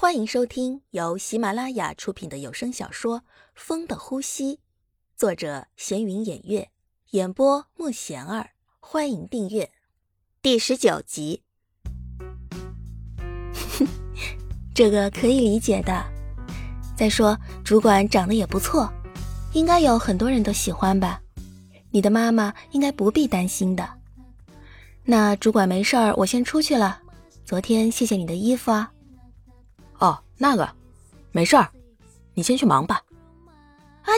欢迎收听由喜马拉雅出品的有声小说《风的呼吸》，作者闲云掩月，演播慕贤儿。欢迎订阅第十九集。这个可以理解的。再说，主管长得也不错，应该有很多人都喜欢吧？你的妈妈应该不必担心的。那主管没事儿，我先出去了。昨天谢谢你的衣服啊。哦，那个，没事儿，你先去忙吧。啊！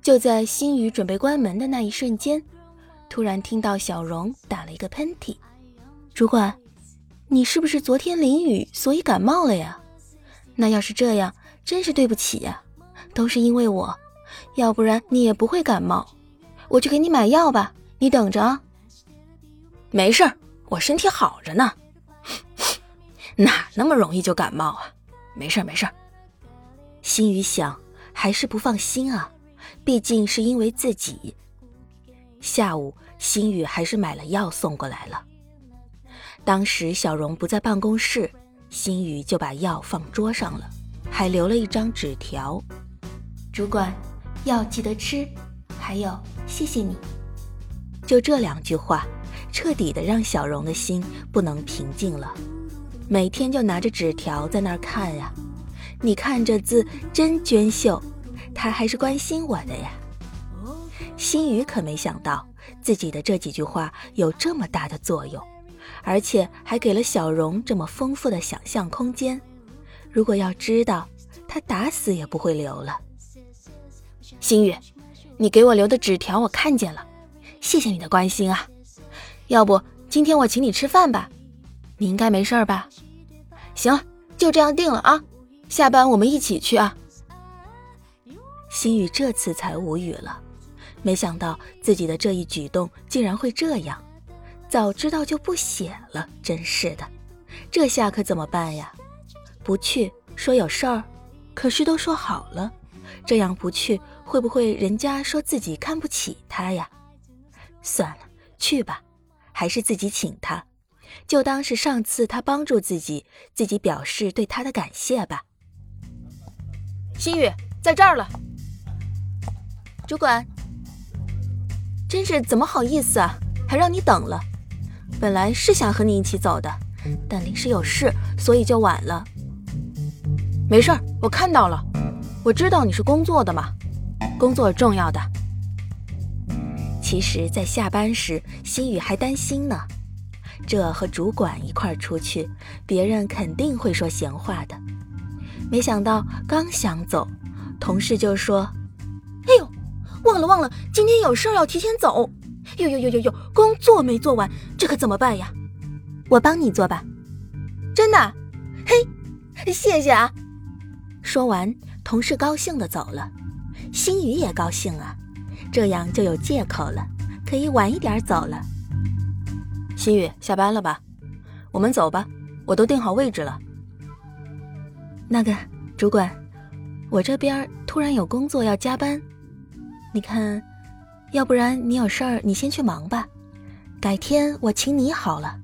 就在心雨准备关门的那一瞬间，突然听到小荣打了一个喷嚏。主管，你是不是昨天淋雨，所以感冒了呀？那要是这样，真是对不起呀，都是因为我，要不然你也不会感冒。我去给你买药吧，你等着啊。没事儿。我身体好着呢，哪那么容易就感冒啊？没事儿没事儿。心雨想，还是不放心啊，毕竟是因为自己。下午，心雨还是买了药送过来了。当时小荣不在办公室，心雨就把药放桌上了，还留了一张纸条：“主管，药记得吃，还有谢谢你。”就这两句话。彻底的让小荣的心不能平静了，每天就拿着纸条在那儿看呀。你看这字真娟秀，他还是关心我的呀。心雨可没想到自己的这几句话有这么大的作用，而且还给了小荣这么丰富的想象空间。如果要知道，他打死也不会留了。心雨，你给我留的纸条我看见了，谢谢你的关心啊。要不今天我请你吃饭吧，你应该没事吧？行，就这样定了啊！下班我们一起去啊！心雨这次才无语了，没想到自己的这一举动竟然会这样，早知道就不写了，真是的，这下可怎么办呀？不去说有事儿，可是都说好了，这样不去会不会人家说自己看不起他呀？算了，去吧。还是自己请他，就当是上次他帮助自己，自己表示对他的感谢吧。心雨在这儿了，主管，真是怎么好意思啊，还让你等了。本来是想和你一起走的，但临时有事，所以就晚了。没事儿，我看到了，我知道你是工作的嘛，工作重要的。其实，在下班时，心雨还担心呢。这和主管一块出去，别人肯定会说闲话的。没想到刚想走，同事就说：“哎呦，忘了忘了，今天有事要提前走。呦呦呦呦呦，工作没做完，这可怎么办呀？我帮你做吧。真的？嘿，谢谢啊。”说完，同事高兴的走了，心雨也高兴啊。这样就有借口了，可以晚一点走了。心雨，下班了吧？我们走吧，我都定好位置了。那个主管，我这边突然有工作要加班，你看，要不然你有事儿你先去忙吧，改天我请你好了。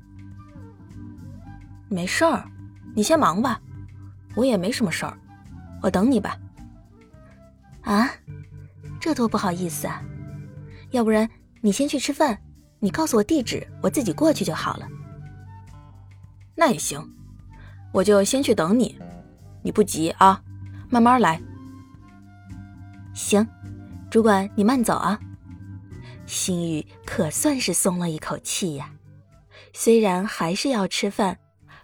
没事儿，你先忙吧，我也没什么事儿，我等你吧。啊？这多不好意思啊！要不然你先去吃饭，你告诉我地址，我自己过去就好了。那也行，我就先去等你，你不急啊，慢慢来。行，主管你慢走啊。心雨可算是松了一口气呀，虽然还是要吃饭，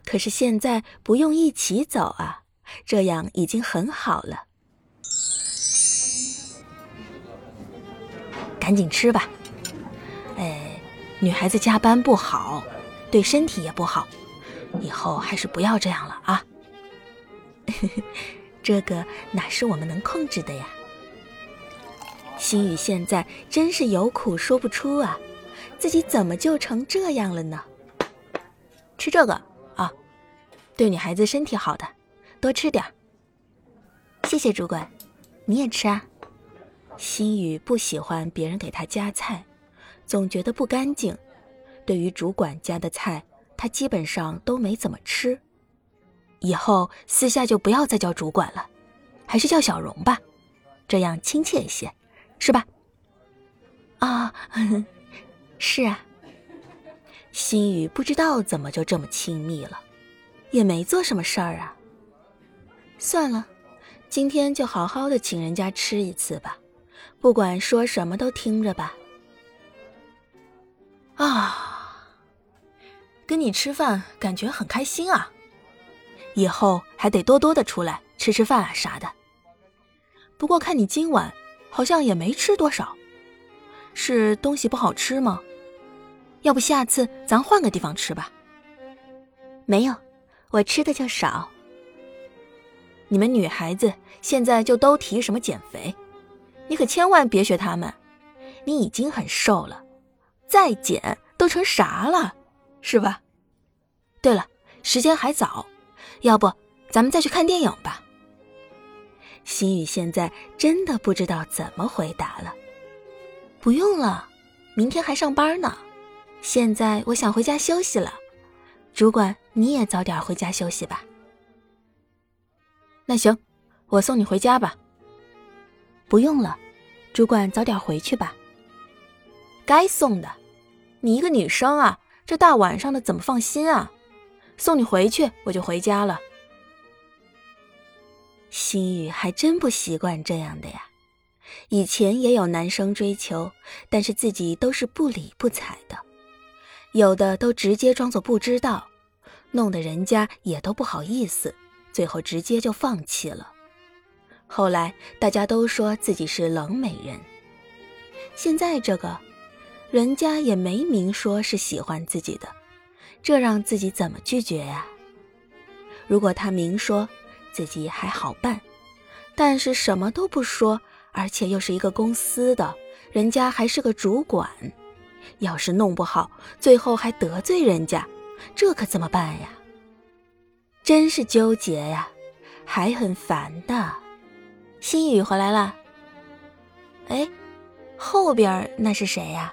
可是现在不用一起走啊，这样已经很好了。赶紧吃吧，女孩子加班不好，对身体也不好，以后还是不要这样了啊。这个哪是我们能控制的呀？心雨现在真是有苦说不出啊，自己怎么就成这样了呢？吃这个啊，对女孩子身体好的，多吃点谢谢主管，你也吃啊。心雨不喜欢别人给他夹菜，总觉得不干净。对于主管家的菜，他基本上都没怎么吃。以后私下就不要再叫主管了，还是叫小荣吧，这样亲切一些，是吧？啊，是啊。心雨不知道怎么就这么亲密了，也没做什么事儿啊。算了，今天就好好的请人家吃一次吧，不管说什么都听着吧。啊，跟你吃饭感觉很开心啊，以后还得多多的出来吃吃饭啊啥的。不过看你今晚好像也没吃多少，是东西不好吃吗？要不下次咱换个地方吃吧。没有，我吃的就少。你们女孩子现在就都提什么减肥，你可千万别学他们。你已经很瘦了，再减都成啥了，是吧？对了，时间还早，要不咱们再去看电影吧。心雨现在真的不知道怎么回答了。不用了，明天还上班呢。现在我想回家休息了，主管你也早点回家休息吧。那行，我送你回家吧。不用了，主管早点回去吧。该送的，你一个女生啊，这大晚上的怎么放心啊？送你回去，我就回家了。心雨还真不习惯这样的呀，以前也有男生追求，但是自己都是不理不睬的。有的都直接装作不知道，弄得人家也都不好意思，最后直接就放弃了。后来大家都说自己是冷美人，现在这个，人家也没明说是喜欢自己的，这让自己怎么拒绝呀？如果他明说，自己还好办，但是什么都不说，而且又是一个公司的，人家还是个主管。要是弄不好，最后还得罪人家，这可怎么办呀？真是纠结呀，还很烦的。心雨回来了。哎，后边那是谁呀？